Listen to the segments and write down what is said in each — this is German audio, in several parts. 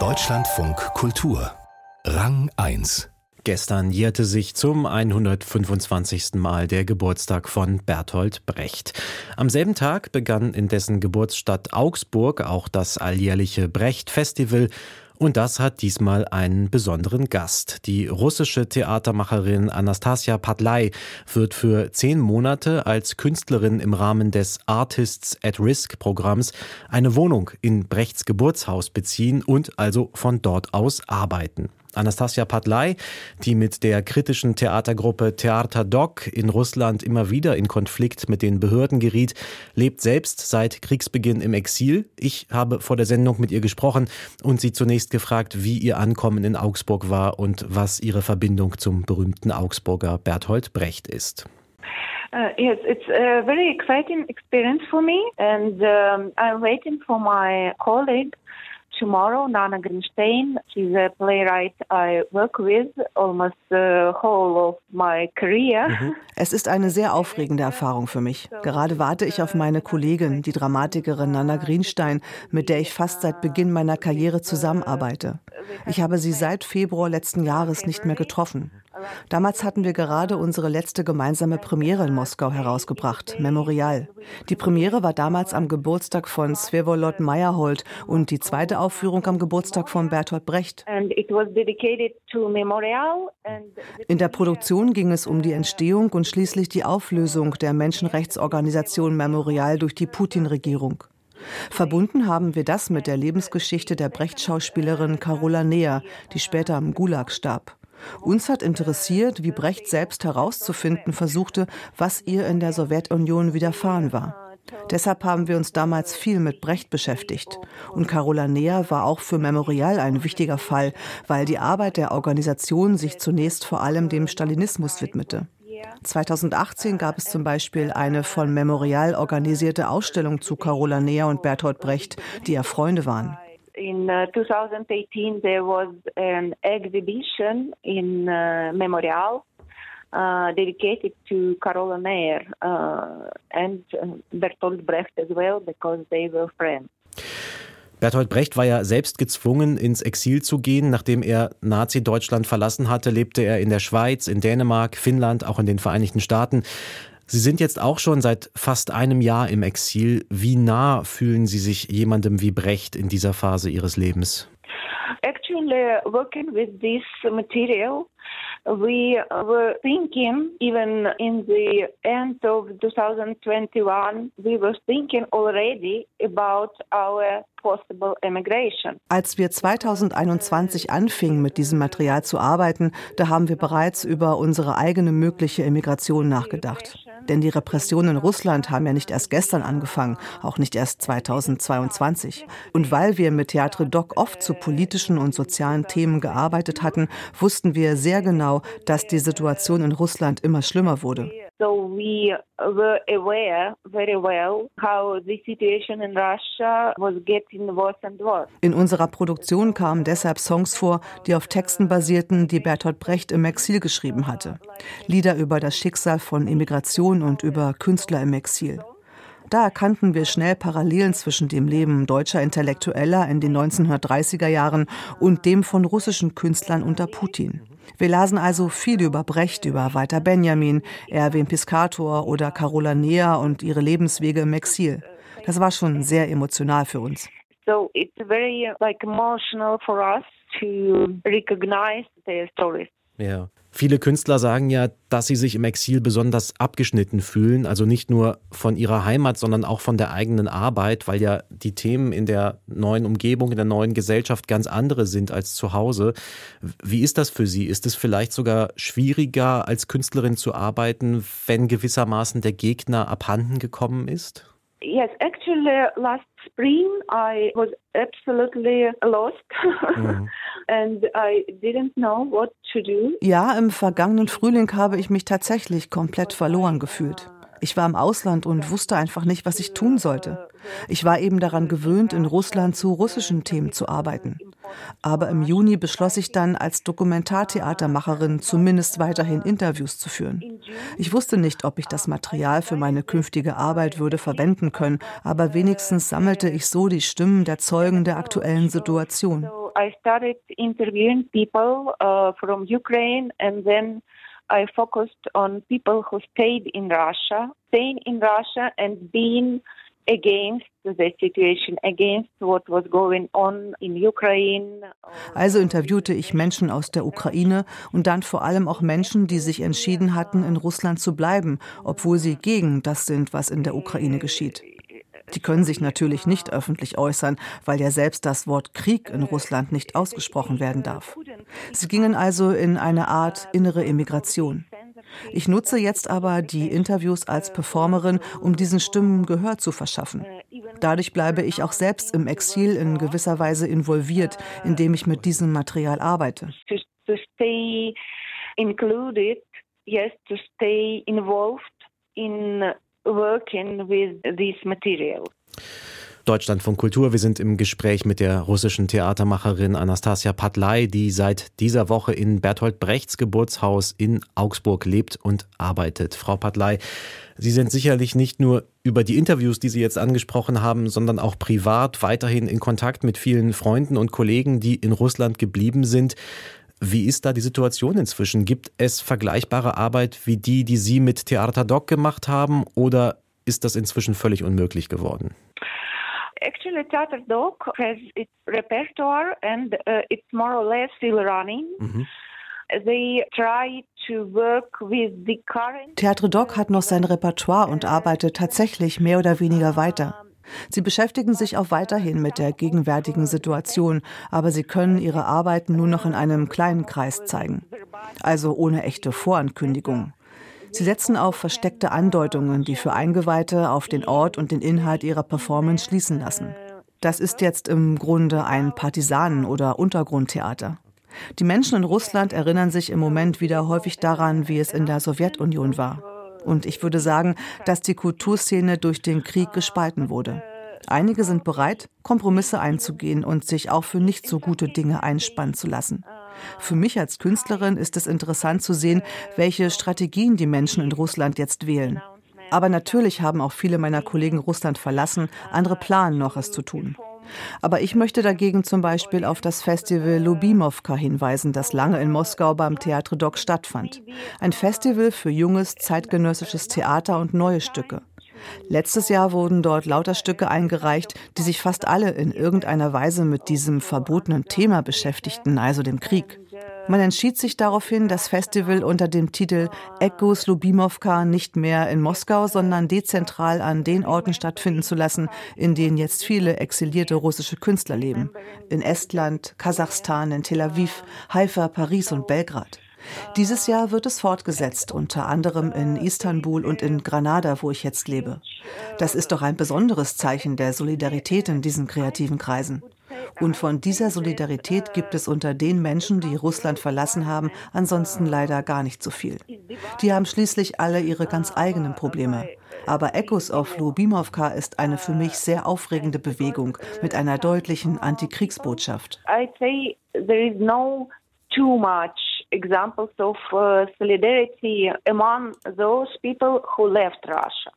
Deutschlandfunk Kultur Rang 1 Gestern jährte sich zum 125. Mal der Geburtstag von Bertolt Brecht. Am selben Tag begann in dessen Geburtsstadt Augsburg auch das alljährliche Brecht-Festival und das hat diesmal einen besonderen Gast. Die russische Theatermacherin Anastasia Padlai wird für zehn Monate als Künstlerin im Rahmen des Artists at Risk Programms eine Wohnung in Brechts Geburtshaus beziehen und also von dort aus arbeiten. Anastasia Padlai, die mit der kritischen Theatergruppe Theater Doc in Russland immer wieder in Konflikt mit den Behörden geriet, lebt selbst seit Kriegsbeginn im Exil. Ich habe vor der Sendung mit ihr gesprochen und sie zunächst gefragt, wie ihr Ankommen in Augsburg war und was ihre Verbindung zum berühmten Augsburger Berthold Brecht ist. Uh, yes, it's a very exciting experience for me, and um, I'm waiting for my colleague tomorrow, Nana Grinstein. She's a playwright I work with almost the whole of my career. Mhm. Es ist eine sehr aufregende Erfahrung für mich. Gerade warte ich auf meine Kollegin, die Dramatikerin Nana Greenstein, mit der ich fast seit Beginn meiner Karriere zusammenarbeite. Ich habe sie seit Februar letzten Jahres nicht mehr getroffen. Damals hatten wir gerade unsere letzte gemeinsame Premiere in Moskau herausgebracht, Memorial. Die Premiere war damals am Geburtstag von Svevolod Meyerhold und die zweite Aufführung am Geburtstag von Bertolt Brecht. In der Produktion ging es um die Entstehung und schließlich die Auflösung der Menschenrechtsorganisation Memorial durch die Putin-Regierung. Verbunden haben wir das mit der Lebensgeschichte der Brecht-Schauspielerin Carola Neher, die später am Gulag starb. Uns hat interessiert, wie Brecht selbst herauszufinden versuchte, was ihr in der Sowjetunion widerfahren war. Deshalb haben wir uns damals viel mit Brecht beschäftigt. Und Carola Neher war auch für Memorial ein wichtiger Fall, weil die Arbeit der Organisation sich zunächst vor allem dem Stalinismus widmete. 2018 gab es zum Beispiel eine von Memorial organisierte Ausstellung zu Carola Neher und Bertolt Brecht, die ja Freunde waren. In 2018 uh, there was an exhibition in uh, Memorial uh, dedicated to Carola Neher uh, and uh, Bertolt Brecht as well because they were friends. Bertolt Brecht war ja selbst gezwungen, ins Exil zu gehen. Nachdem er Nazi-Deutschland verlassen hatte, lebte er in der Schweiz, in Dänemark, Finnland, auch in den Vereinigten Staaten. Sie sind jetzt auch schon seit fast einem Jahr im Exil. Wie nah fühlen Sie sich jemandem wie Brecht in dieser Phase Ihres Lebens? Actually, working with this material, we were thinking, even in the end of 2021, we were thinking already about our als wir 2021 anfingen, mit diesem Material zu arbeiten, da haben wir bereits über unsere eigene mögliche Emigration nachgedacht. Denn die Repressionen in Russland haben ja nicht erst gestern angefangen, auch nicht erst 2022. Und weil wir mit Theatre Doc oft zu politischen und sozialen Themen gearbeitet hatten, wussten wir sehr genau, dass die Situation in Russland immer schlimmer wurde. So we were aware very well how the situation in Russia was getting worse and worse. In unserer Produktion kamen deshalb Songs vor, die auf Texten basierten, die Bertolt Brecht im Exil geschrieben hatte. Lieder über das Schicksal von Immigration und über Künstler im Exil. Da erkannten wir schnell Parallelen zwischen dem Leben deutscher Intellektueller in den 1930er Jahren und dem von russischen Künstlern unter Putin. Wir lasen also viel über Brecht, über Walter Benjamin, Erwin Piscator oder Carola Neher und ihre Lebenswege im Exil. Das war schon sehr emotional für uns. So it's very like emotional for us to recognize their stories. Ja. Viele Künstler sagen ja, dass sie sich im Exil besonders abgeschnitten fühlen, also nicht nur von ihrer Heimat, sondern auch von der eigenen Arbeit, weil ja die Themen in der neuen Umgebung, in der neuen Gesellschaft ganz andere sind als zu Hause. Wie ist das für Sie? Ist es vielleicht sogar schwieriger, als Künstlerin zu arbeiten, wenn gewissermaßen der Gegner abhanden gekommen ist? Yes, actually, last spring I was absolutely lost mhm. and I didn't know what to do. Ja, im vergangenen Frühling habe ich mich tatsächlich komplett verloren gefühlt. Ich war im Ausland und wusste einfach nicht, was ich tun sollte. Ich war eben daran gewöhnt, in Russland zu russischen Themen zu arbeiten. Aber im Juni beschloss ich dann, als Dokumentartheatermacherin zumindest weiterhin Interviews zu führen. Ich wusste nicht, ob ich das Material für meine künftige Arbeit würde verwenden können, aber wenigstens sammelte ich so die Stimmen der Zeugen der aktuellen Situation. I started interviewing people uh, from Ukraine and then I focused on people who stayed in Russia, staying in Russia and being against the situation, against what was going on in Ukraine. Also interviewte ich Menschen aus der Ukraine und dann vor allem auch Menschen, die sich entschieden hatten, in Russland zu bleiben, obwohl sie gegen das sind, was in der Ukraine geschieht. Die können sich natürlich nicht öffentlich äußern, weil ja selbst das Wort Krieg in Russland nicht ausgesprochen werden darf. Sie gingen also in eine Art innere Emigration. Ich nutze jetzt aber die Interviews als Performerin, um diesen Stimmen Gehör zu verschaffen. Dadurch bleibe ich auch selbst im Exil in gewisser Weise involviert, indem ich mit diesem Material arbeite. In working with this material. Deutschlandfunk Kultur. Wir sind im Gespräch mit der russischen Theatermacherin Anastasia Patlay, die seit dieser Woche in Bertolt Brechts Geburtshaus in Augsburg lebt und arbeitet. Frau Patlay, Sie sind sicherlich nicht nur über die Interviews, die Sie jetzt angesprochen haben, sondern auch privat weiterhin in Kontakt mit vielen Freunden und Kollegen, die in Russland geblieben sind. Wie ist da die Situation inzwischen? Gibt es vergleichbare Arbeit wie die, die Sie mit Theater Doc gemacht haben, oder ist das inzwischen völlig unmöglich geworden? Actually, Theater Doc has its repertoire and uh, it's more or less still running. Mhm. Theatre Doc hat noch sein Repertoire und arbeitet tatsächlich mehr oder weniger weiter. Sie beschäftigen sich auch weiterhin mit der gegenwärtigen Situation, aber sie können ihre Arbeiten nur noch in einem kleinen Kreis zeigen, also ohne echte Vorankündigung. Sie setzen auf versteckte Andeutungen, die für Eingeweihte auf den Ort und den Inhalt ihrer Performance schließen lassen. Das ist jetzt im Grunde ein Partisanen- oder Untergrundtheater. Die Menschen in Russland erinnern sich im Moment wieder häufig daran, wie es in der Sowjetunion war. Und ich würde sagen, dass die Kulturszene durch den Krieg gespalten wurde. Einige sind bereit, Kompromisse einzugehen und sich auch für nicht so gute Dinge einspannen zu lassen. Für mich als Künstlerin ist es interessant zu sehen, welche Strategien die Menschen in Russland jetzt wählen. Aber natürlich haben auch viele meiner Kollegen Russland verlassen, andere planen noch es zu tun. Aber ich möchte dagegen zum Beispiel auf das Festival Lubimowka hinweisen, das lange in Moskau beim Theatre Doc stattfand. Ein Festival für junges, zeitgenössisches Theater und neue Stücke. Letztes Jahr wurden dort lauter Stücke eingereicht, die sich fast alle in irgendeiner Weise mit diesem verbotenen Thema beschäftigten, also dem Krieg. Man entschied sich daraufhin, das Festival unter dem Titel Echos Lubimowka nicht mehr in Moskau, sondern dezentral an den Orten stattfinden zu lassen, in denen jetzt viele exilierte russische Künstler leben. In Estland, Kasachstan, in Tel Aviv, Haifa, Paris und Belgrad. Dieses Jahr wird es fortgesetzt, unter anderem in Istanbul und in Granada, wo ich jetzt lebe. Das ist doch ein besonderes Zeichen der Solidarität in diesen kreativen Kreisen. Und von dieser Solidarität gibt es unter den Menschen, die Russland verlassen haben, ansonsten leider gar nicht so viel. Die haben schließlich alle ihre ganz eigenen Probleme. Aber Echos of Lubimowka ist eine für mich sehr aufregende Bewegung mit einer deutlichen Antikriegsbotschaft. I'd say there is no too much examples of uh, solidarity among those people who left Russia.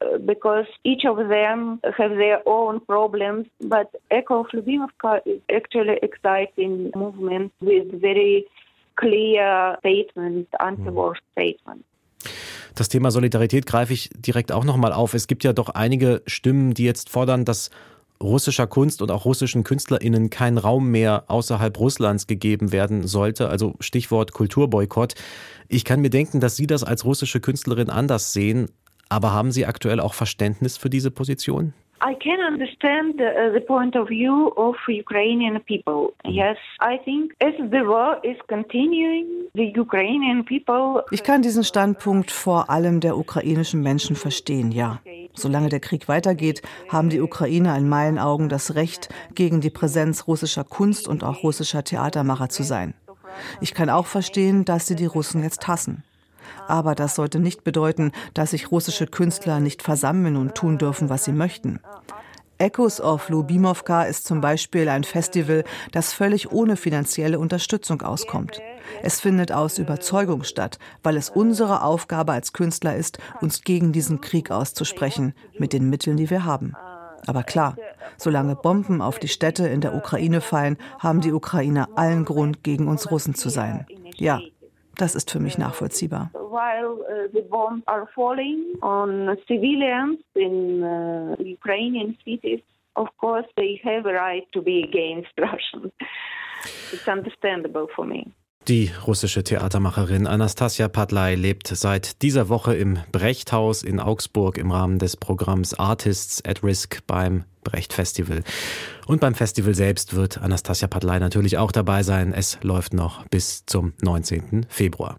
Uh, because each of them have their own problems. But Echo of Lyubimovka is actually exciting movement with very clear statement, anti-war statement. Das Thema Solidarität greife ich direkt auch nochmal auf. Es gibt ja doch einige Stimmen, die jetzt fordern, dass russischer Kunst und auch russischen KünstlerInnen kein Raum mehr außerhalb Russlands gegeben werden sollte. Also Stichwort Kulturboykott. Ich kann mir denken, dass Sie das als russische Künstlerin anders sehen. Aber haben Sie aktuell auch Verständnis für diese Position? I can understand the, uh, the, point of view of Ukrainian people. Mhm. Yes, I think as the war is continuing, the Ukrainian people. Ich kann diesen Standpunkt vor allem der ukrainischen Menschen verstehen, ja. Solange der Krieg weitergeht, haben die Ukrainer in meinen Augen das Recht, gegen die Präsenz russischer Kunst und auch russischer Theatermacher zu sein. Ich kann auch verstehen, dass sie die Russen jetzt hassen. Aber das sollte nicht bedeuten, dass sich russische Künstler nicht versammeln und tun dürfen, was sie möchten. Echoes of Lubimovka ist zum Beispiel ein Festival, das völlig ohne finanzielle Unterstützung auskommt. Es findet aus Überzeugung statt, weil es unsere Aufgabe als Künstler ist, uns gegen diesen Krieg auszusprechen, mit den Mitteln, die wir haben. Aber klar, solange Bomben auf die Städte in der Ukraine fallen, haben die Ukrainer allen Grund, gegen uns Russen zu sein. Ja, das ist für mich nachvollziehbar. Uh, uh, cities, of course they have a right to be against Russians. It's understandable for me. Die russische Theatermacherin Anastasia Padlai lebt seit dieser Woche im Brechthaus in Augsburg im Rahmen des Programms Artists at Risk beim Brecht Festival. Und beim Festival selbst wird Anastasia Padlai natürlich auch dabei sein. Es läuft noch bis zum 19. Februar.